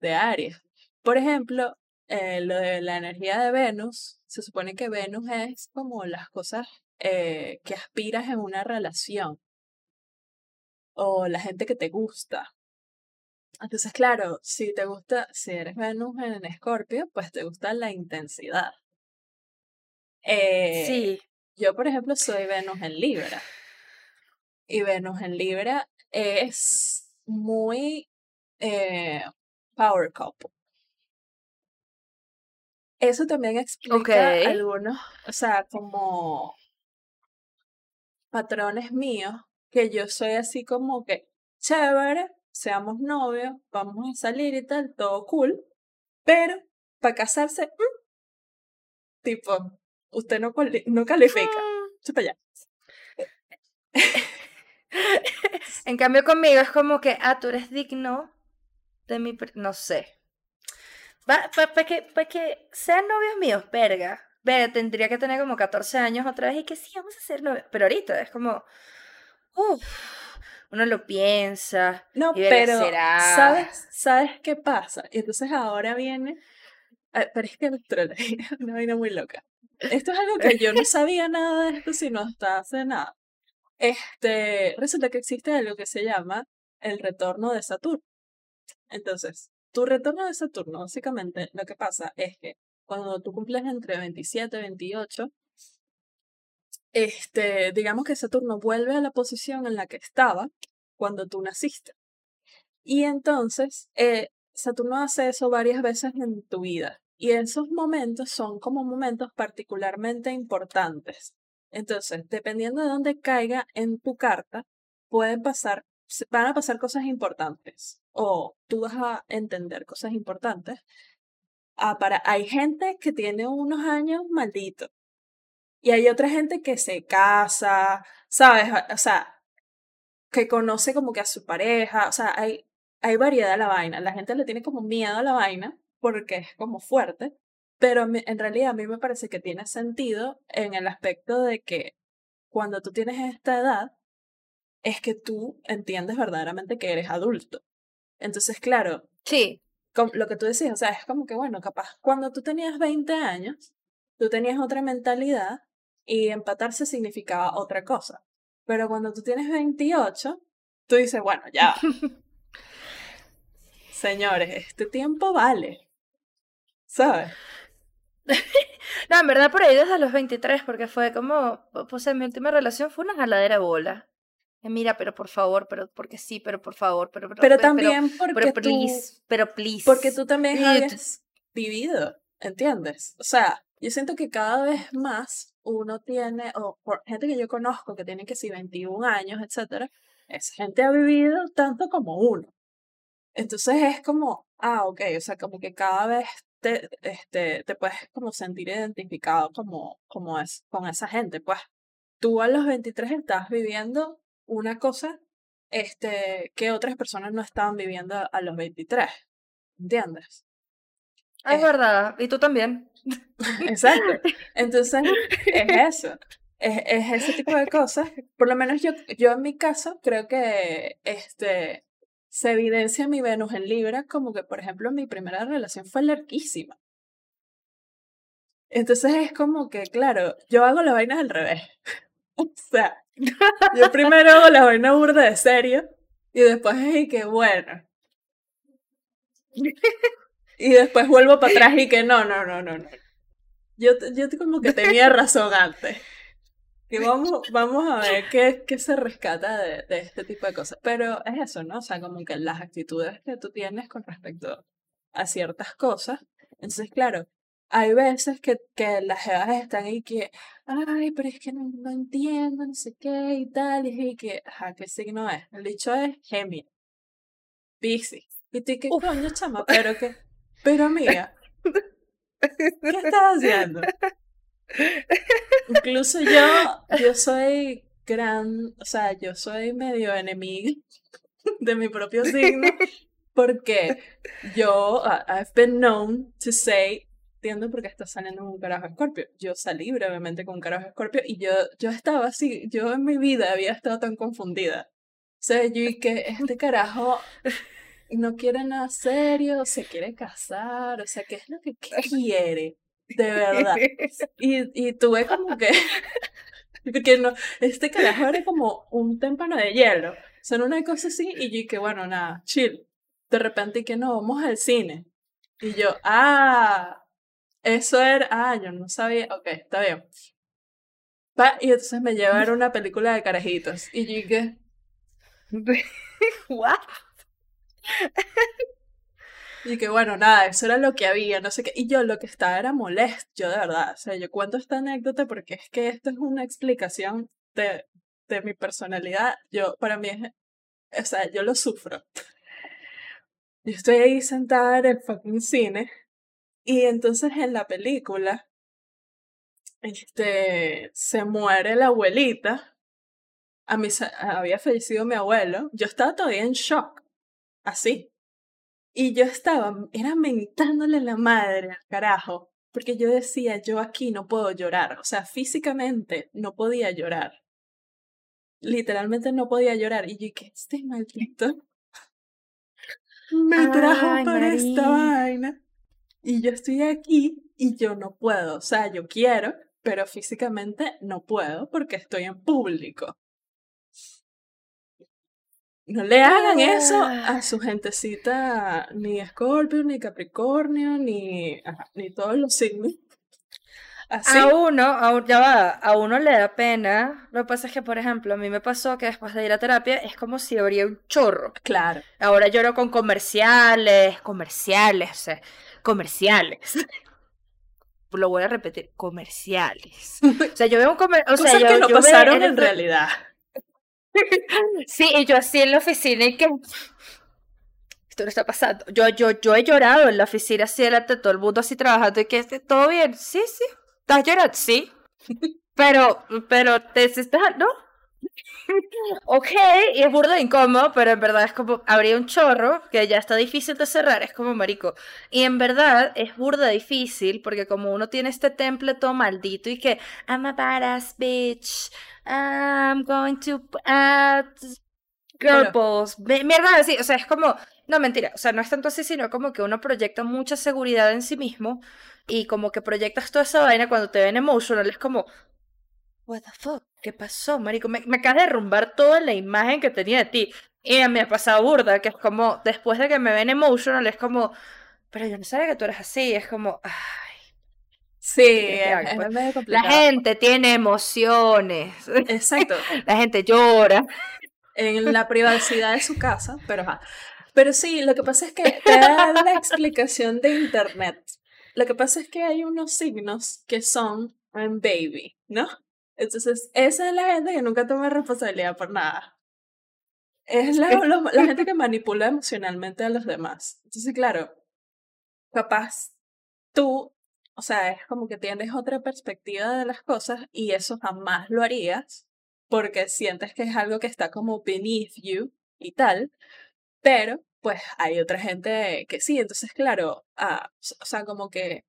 de Aries. Por ejemplo, eh, lo de la energía de Venus, se supone que Venus es como las cosas eh, que aspiras en una relación o la gente que te gusta. Entonces, claro, si te gusta, si eres Venus en Escorpio, pues te gusta la intensidad. Eh, sí. Yo, por ejemplo, soy Venus en Libra. Y Venus en Libra es muy power couple. Eso también explica algunos, o sea, como patrones míos, que yo soy así como que, chévere, seamos novios, vamos a salir y tal, todo cool, pero para casarse, mm, tipo, usted no, no califica. Mm. allá. en cambio conmigo es como que, ah, tú eres digno de mi... No sé. Para pa, que, pa que sean novios míos, verga. Verga, tendría que tener como 14 años otra vez y que sí, vamos a ser novios. Pero ahorita es como. Uff, uno lo piensa. No, pero. ¿sabes, ¿Sabes qué pasa? Y entonces ahora viene. Ah, pero es que la astrología es una vaina muy loca. Esto es algo que yo no sabía nada de esto sino hasta hace nada. Este, resulta que existe algo que se llama el retorno de Saturno. Entonces, tu retorno de Saturno, básicamente, lo que pasa es que cuando tú cumples entre 27 y 28, este, digamos que Saturno vuelve a la posición en la que estaba cuando tú naciste. Y entonces, eh, Saturno hace eso varias veces en tu vida. Y esos momentos son como momentos particularmente importantes. Entonces, dependiendo de dónde caiga en tu carta, pueden pasar, van a pasar cosas importantes o tú vas a entender cosas importantes. Ah, para, hay gente que tiene unos años malditos y hay otra gente que se casa, ¿sabes? O sea, que conoce como que a su pareja, o sea, hay, hay variedad a la vaina. La gente le tiene como miedo a la vaina porque es como fuerte, pero en realidad a mí me parece que tiene sentido en el aspecto de que cuando tú tienes esta edad, es que tú entiendes verdaderamente que eres adulto. Entonces, claro, Sí. lo que tú decías, o sea, es como que, bueno, capaz, cuando tú tenías 20 años, tú tenías otra mentalidad y empatarse significaba otra cosa. Pero cuando tú tienes 28, tú dices, bueno, ya. Señores, este tiempo vale. ¿Sabes? No, en verdad por ahí desde los 23, porque fue como, pues en mi última relación fue una jaladera de bola. Eh, Mira, pero por favor, pero porque sí, pero por favor, pero pero, Pero pero- también porque pero, tú, please, pero please. porque tú también Y tú- habías vivido, ¿entiendes? O sea, yo siento que cada vez más uno tiene, o por gente que yo conozco que tiene que si 21 años, etcétera, esa gente ha vivido tanto como uno. Entonces es como, ah, ok, o sea, como que cada vez te, este, te puedes como sentir identificado como, como es, con esa gente. Pues tú a los 23 estás viviendo una cosa este, que otras personas no estaban viviendo a los 23. ¿Entiendes? Ah, es Eh. verdad, y tú también. Exacto. Entonces, es eso. Es, es ese tipo de cosas. Por lo menos yo, yo en mi caso creo que este, se evidencia mi Venus en Libra como que, por ejemplo, mi primera relación fue larguísima. Entonces es como que, claro, yo hago las vainas al revés. O sea, yo primero hago la vaina burda de serio y después es y que, bueno. Y después vuelvo para atrás y que no, no, no, no, no. Yo, yo como que tenía razón antes. Que vamos, vamos a ver qué, qué se rescata de, de este tipo de cosas. Pero es eso, ¿no? O sea, como que las actitudes que tú tienes con respecto a ciertas cosas. Entonces, claro, hay veces que, que las jevas están ahí que, ay, pero es que no, no entiendo, no sé qué y tal. Y es que, ajá, ¿qué signo es? El dicho es Géminis. Piscis. Y tú, ¿qué Uf. coño, chama? Pero que, pero amiga, ¿qué estás haciendo? Incluso yo, yo soy gran, o sea, yo soy medio enemiga de mi propio signo, porque yo, uh, I've been known to say, entiendo porque está saliendo un carajo escorpio. Yo salí brevemente con un carajo escorpio y yo, yo estaba así, yo en mi vida había estado tan confundida. O sea, yo y que este carajo no quiere nada serio, se quiere casar, o sea, ¿qué es lo que quiere? De verdad. Y, y tuve como que. Porque no, este carajo era como un témpano de hielo. O sea, era una cosa así, y yo que bueno, nada, chill. De repente, y que no, vamos al cine. Y yo, ah, eso era, ah, yo no sabía, ok, está bien. Y entonces me lleva a ver una película de carajitos. Y yo que, What? y que bueno, nada, eso era lo que había, no sé qué. Y yo lo que estaba era molesto, yo de verdad. O sea, yo cuento esta anécdota porque es que esto es una explicación de, de mi personalidad. Yo, para mí es, o sea, yo lo sufro. Yo estoy ahí sentada en el fucking cine y entonces en la película, este, se muere la abuelita. A mí se- había fallecido mi abuelo. Yo estaba todavía en shock, así. Y yo estaba, era mentándole la madre al carajo, porque yo decía, yo aquí no puedo llorar, o sea, físicamente no podía llorar. Literalmente no podía llorar. Y yo, que este maldito me trajo para esta vaina. Y yo estoy aquí y yo no puedo, o sea, yo quiero, pero físicamente no puedo porque estoy en público. No le hagan eso Ah. a su gentecita, ni Escorpio, ni Capricornio, ni, ajá, ni todos los signos. Así. A uno, a, un- ya va, a uno le da pena. Lo que pasa es que, por ejemplo, a mí me pasó que después de ir a terapia es como si abría un chorro. Claro. Ahora lloro con comerciales, comerciales, o sea, comerciales. Lo voy a repetir, comerciales. O sea, yo veo un comer, o sea, Cosas yo, que no yo pasaron en realidad. Sí, y yo así en la oficina y que esto no está pasando. Yo, yo, yo he llorado en la oficina así delante de todo el mundo así trabajando y que todo bien. Sí, sí. ¿Estás llorando? Sí. Pero, pero te estás, ¿no? Ok, y es burdo incómodo, pero en verdad es como, abrir un chorro que ya está difícil de cerrar, es como marico. Y en verdad es burda difícil porque como uno tiene este temple todo maldito y que, I'm a badass bitch, I'm going to add girl balls, mierda así, o sea, es como, no mentira, o sea, no es tanto así, sino como que uno proyecta mucha seguridad en sí mismo y como que proyectas toda esa vaina cuando te ven emotional, es como, what the fuck, ¿qué pasó, marico? Me, me acaba de derrumbar toda la imagen que tenía de ti. Y me ha pasado burda, que es como, después de que me ven emotional, es como, pero yo no sabía que tú eres así, es como, ay. Sí, es, pues, medio. La gente tiene emociones. Exacto. la gente llora. En la privacidad de su casa, pero Pero sí, lo que pasa es que te da la explicación de internet. Lo que pasa es que hay unos signos que son en baby, ¿no? Entonces, esa es la gente que nunca toma responsabilidad por nada. Es la, la gente que manipula emocionalmente a los demás. Entonces, claro, capaz tú, o sea, es como que tienes otra perspectiva de las cosas y eso jamás lo harías porque sientes que es algo que está como beneath you y tal, pero pues hay otra gente que sí, entonces claro, ah, o sea, como que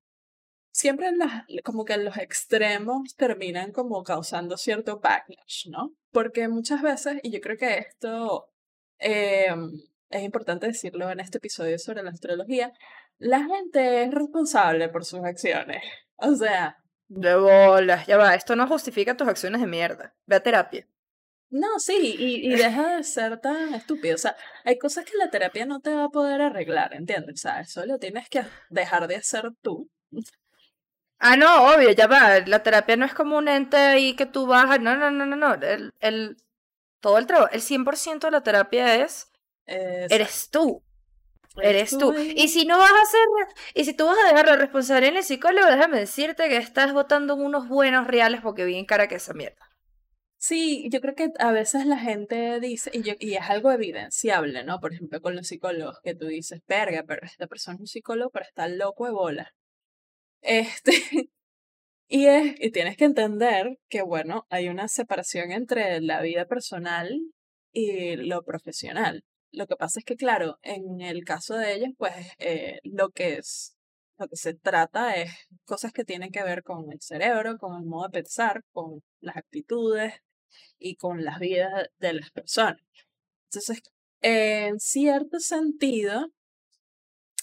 siempre en las, como que en los extremos terminan como causando cierto backlash, ¿no? Porque muchas veces, y yo creo que esto em, es importante decirlo en este episodio sobre la astrología, la gente es responsable por sus acciones. O sea... De bolas, ya va, esto no justifica tus acciones de mierda. Ve a terapia. No, sí, y, y deja de ser tan estúpido. O sea, hay cosas que la terapia no te va a poder arreglar, ¿entiendes? O sea, eso lo tienes que dejar de hacer tú. Ah, no, obvio, ya va. La terapia no es como un ente ahí que tú vas. No, no, no, no, no. El, el, todo el trabajo, el 100% de la terapia es. Eres tú. Eres tú. Y si no vas a hacer. Y si tú vas a dejar la responsabilidad en el psicólogo, déjame decirte que estás votando unos buenos reales porque bien cara que esa mierda. Sí, yo creo que a veces la gente dice, y, yo, y es algo evidenciable, ¿no? Por ejemplo, con los psicólogos, que tú dices, verga, pero esta persona es un psicólogo, pero está loco de bola. Este, y, es, y tienes que entender que, bueno, hay una separación entre la vida personal y lo profesional. Lo que pasa es que, claro, en el caso de ellos, pues eh, lo que es lo que se trata es cosas que tienen que ver con el cerebro, con el modo de pensar, con las actitudes y con las vidas de las personas. Entonces, en cierto sentido,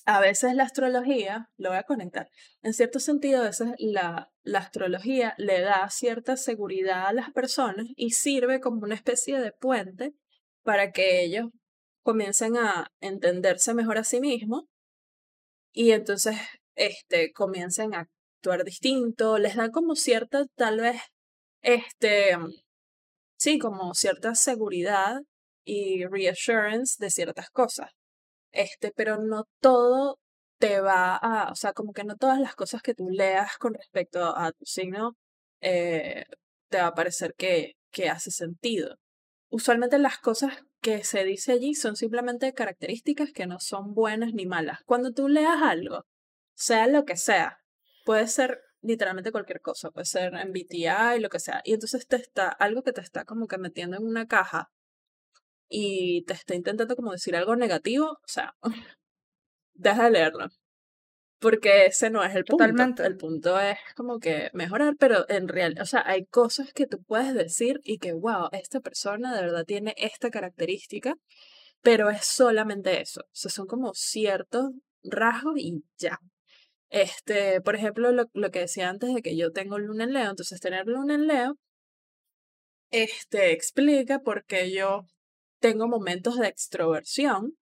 a veces la astrología, lo voy a conectar, en cierto sentido a veces la, la astrología le da cierta seguridad a las personas y sirve como una especie de puente para que ellos comiencen a entenderse mejor a sí mismos y entonces este, comiencen a actuar distinto, les da como cierta, tal vez, este, sí, como cierta seguridad y reassurance de ciertas cosas este, pero no todo te va a, o sea, como que no todas las cosas que tú leas con respecto a tu signo eh, te va a parecer que, que hace sentido. Usualmente las cosas que se dice allí son simplemente características que no son buenas ni malas. Cuando tú leas algo, sea lo que sea, puede ser literalmente cualquier cosa, puede ser MBTI, lo que sea, y entonces te está algo que te está como que metiendo en una caja y te está intentando como decir algo negativo, o sea, deja de leerlo. Porque ese no es el punto. Totalmente. El punto es como que mejorar, pero en realidad, o sea, hay cosas que tú puedes decir y que, wow, esta persona de verdad tiene esta característica, pero es solamente eso. O sea, son como ciertos rasgos y ya. Este, por ejemplo, lo, lo que decía antes de que yo tengo luna en Leo, entonces tener luna en Leo, este, explica por qué yo tengo momentos de extroversión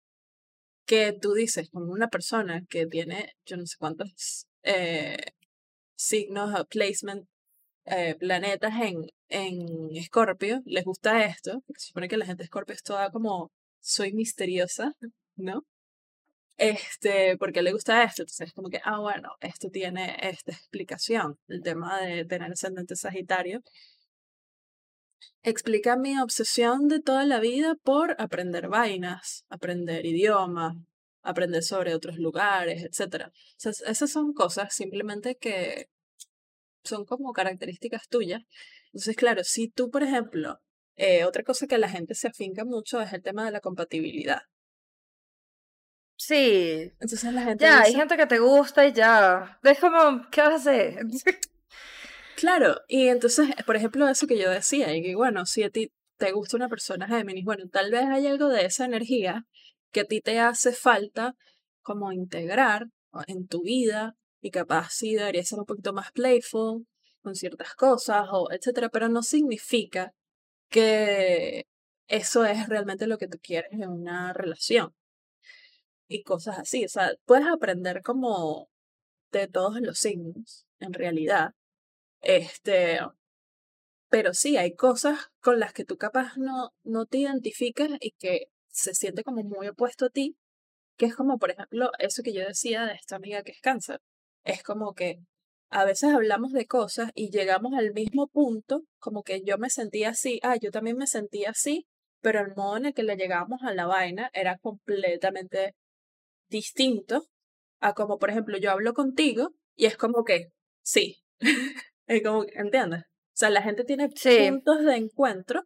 que tú dices, como una persona que tiene, yo no sé cuántos eh, signos placement, eh, planetas en, en Escorpio, les gusta esto, se supone que la gente de Escorpio es toda como, soy misteriosa, ¿no? Este, porque le gusta esto, entonces es como que, ah, bueno, esto tiene esta explicación, el tema de tener ascendente Sagitario, explica mi obsesión de toda la vida por aprender vainas, aprender idiomas, aprender sobre otros lugares, etc. esas son cosas simplemente que son como características tuyas. Entonces, claro, si tú, por ejemplo, eh, otra cosa que la gente se afinca mucho es el tema de la compatibilidad. Sí. Entonces la gente Ya, hay gente que te gusta y ya. Es como, ¿qué vas a hacer? claro, y entonces, por ejemplo, eso que yo decía, y que bueno, si a ti te gusta una persona Géminis, bueno, tal vez hay algo de esa energía que a ti te hace falta como integrar en tu vida y capaz sí debería ser un poquito más playful con ciertas cosas o etcétera, pero no significa que eso es realmente lo que tú quieres en una relación y cosas así. O sea, puedes aprender como de todos los signos, en realidad. Este, pero sí, hay cosas con las que tú capaz no, no te identificas y que se siente como muy opuesto a ti, que es como, por ejemplo, eso que yo decía de esta amiga que es cáncer. Es como que a veces hablamos de cosas y llegamos al mismo punto, como que yo me sentía así, ah, yo también me sentía así, pero el modo en el que le llegamos a la vaina era completamente distinto a como, por ejemplo, yo hablo contigo y es como que, sí, es como, ¿entiendes? O sea, la gente tiene Sí. puntos de encuentro,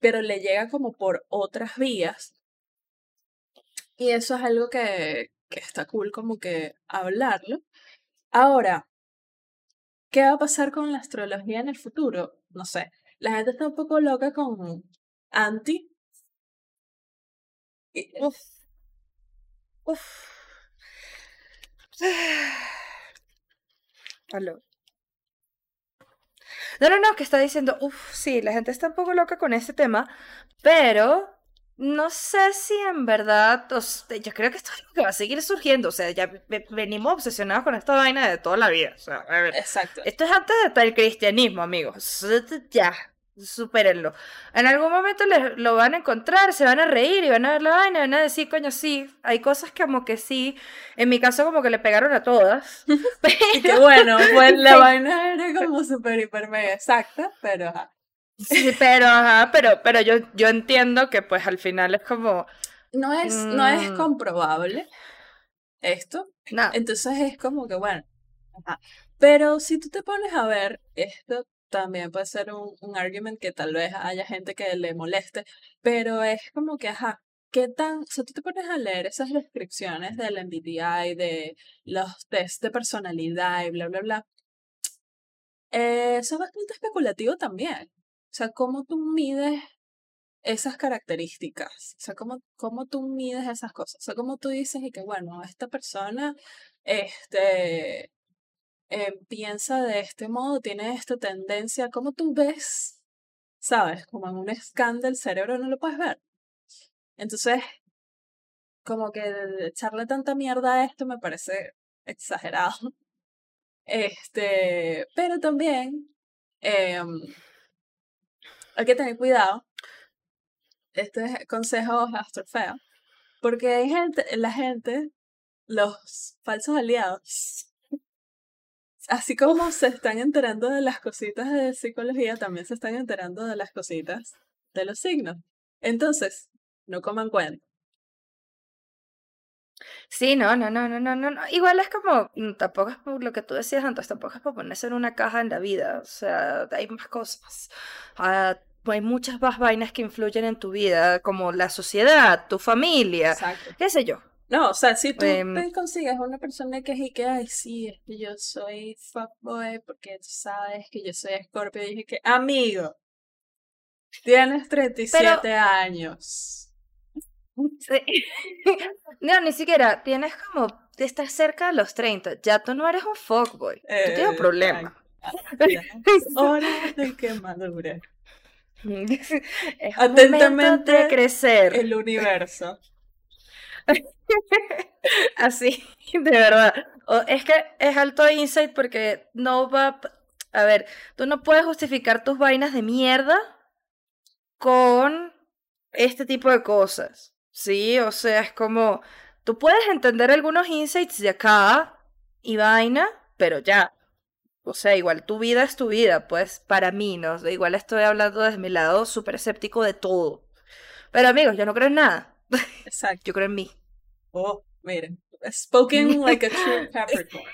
pero le llega como por otras vías. Y eso es algo que, que está cool como que hablarlo. Ahora, ¿qué va a pasar con la astrología en el futuro? No sé. La gente está un poco loca con anti. Y- Uf. Uf. Aló. No, no, no, que está diciendo, uff, sí, la gente está un poco loca con este tema, pero no sé si en verdad, o sea, yo creo que esto es algo que va a seguir surgiendo, o sea, ya ve- venimos obsesionados con esta vaina de toda la vida, o sea, a ver, Exacto. esto es antes de estar el cristianismo, amigos. Ya, supérenlo. En algún momento le- lo van a encontrar, se van a reír y van a ver la vaina van a decir, coño, sí, hay cosas que como que sí. En mi caso, como que le pegaron a todas. Y que Pero, bueno, pues la vaina era como súper, hiper, mega exacta, pero ajá. sí, pero, ajá, pero, pero yo, yo entiendo que pues al final es como, No es, no es Mm. comprobable esto, nada. entonces es como que bueno, ajá. Pero si tú te pones a ver, esto también puede ser un, un argument que tal vez haya gente que le moleste, pero es como que, ajá, ¿qué tan, o sea, tú te pones a leer esas descripciones del MBTI, de los test de personalidad y bla, bla, bla, eh, eso es bastante especulativo también. O sea, cómo tú mides esas características, o sea, cómo, cómo tú mides esas cosas, o sea, cómo tú dices y que, bueno, esta persona, este, eh, piensa de este modo, tiene esta tendencia, ¿cómo tú ves? ¿Sabes? Como en un scan del cerebro no lo puedes ver. Entonces, como que echarle tanta mierda a esto me parece exagerado. Este, pero también em, hay que tener cuidado. Este es consejo astrofeo. Porque hay gente, la gente, los falsos aliados, así como se están enterando de las cositas de psicología, también se están enterando de las cositas de los signos. Entonces, no coman cuenta. Sí, no, no, no, no, no, no. Igual es como, mm, tampoco es por lo que tú decías antes, tampoco es por ponerse en una caja en la vida, o sea, hay más cosas. Ah, hay muchas más vainas que influyen en tu vida, como la sociedad, tu familia, Exacto. qué sé yo. No, o sea, si tú Em, te consigues una persona que es y que, ay, sí, es que yo soy fuckboy porque tú sabes que yo soy Scorpio, y dije que, amigo, tienes 37 años. sí. No, ni siquiera, tienes como, estás cerca de los 30, ya tú no eres un fuckboy, tú tienes Eh, un problema. Ya es hora de que madure. Es un momento de Atentamente, crecer. El universo. Así, de verdad. O- es que es alto insight porque no va. A ver, tú no puedes justificar tus vainas de mierda con este tipo de cosas. ¿Sí? O sea, es como. Tú puedes entender algunos insights de acá y vaina, pero ya. O sea, igual tu vida es tu vida, pues para mí, ¿no? Igual estoy hablando desde mi lado súper escéptico de todo. Pero amigos, yo no creo en nada. Exacto. Yo creo en mí. Oh, miren. Spoken like a true Capricorn.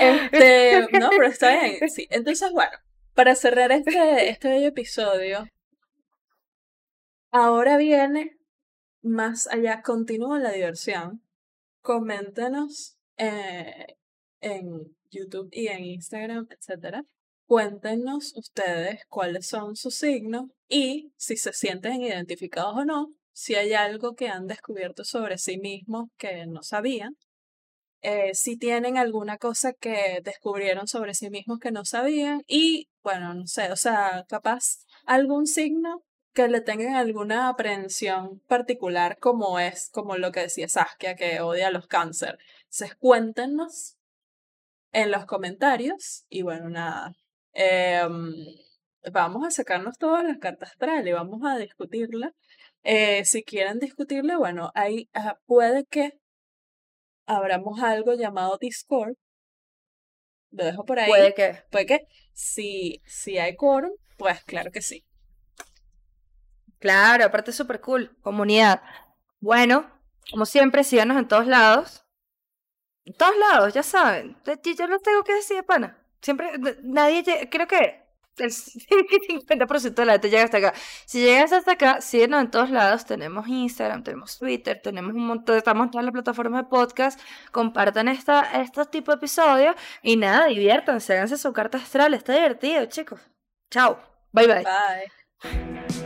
Este, no, pero está bien. Sí. Entonces, bueno, para cerrar este, este bello episodio, Ahora viene más allá, continúa la diversión. Coméntenos eh, en YouTube y en Instagram, etcétera. Cuéntenos ustedes cuáles son sus signos y si se sienten identificados o no, si hay algo que han descubierto sobre sí mismos que no sabían, eh, si tienen alguna cosa que descubrieron sobre sí mismos que no sabían y, bueno, no sé, o sea, capaz algún signo que le tengan alguna aprehensión particular como es, como lo que decía Saskia, que odia los cáncer. Entonces, cuéntenos en los comentarios y bueno, nada. Em, vamos a sacarnos todas las cartas astrales y vamos a discutirla. Eh, si quieren discutirla, bueno, ahí ah, puede que abramos algo llamado Discord. Lo dejo por ahí. Puede que. Puede que. Si, si hay quórum, pues claro que sí. Claro, aparte es súper cool. Comunidad. Bueno, como siempre, síganos en todos lados. En todos lados, ya saben. Yo no tengo que decir, pana. Siempre, nadie, creo que el 50% de la gente llega hasta acá. Si llegas hasta acá, síguenos en todos lados. Tenemos Instagram, tenemos Twitter, tenemos un montón, estamos en todas las plataformas de podcast. Compartan esta, estos tipos de episodios y nada, diviértanse, háganse su carta astral. Está divertido, chicos. Chao. Bye bye. Bye.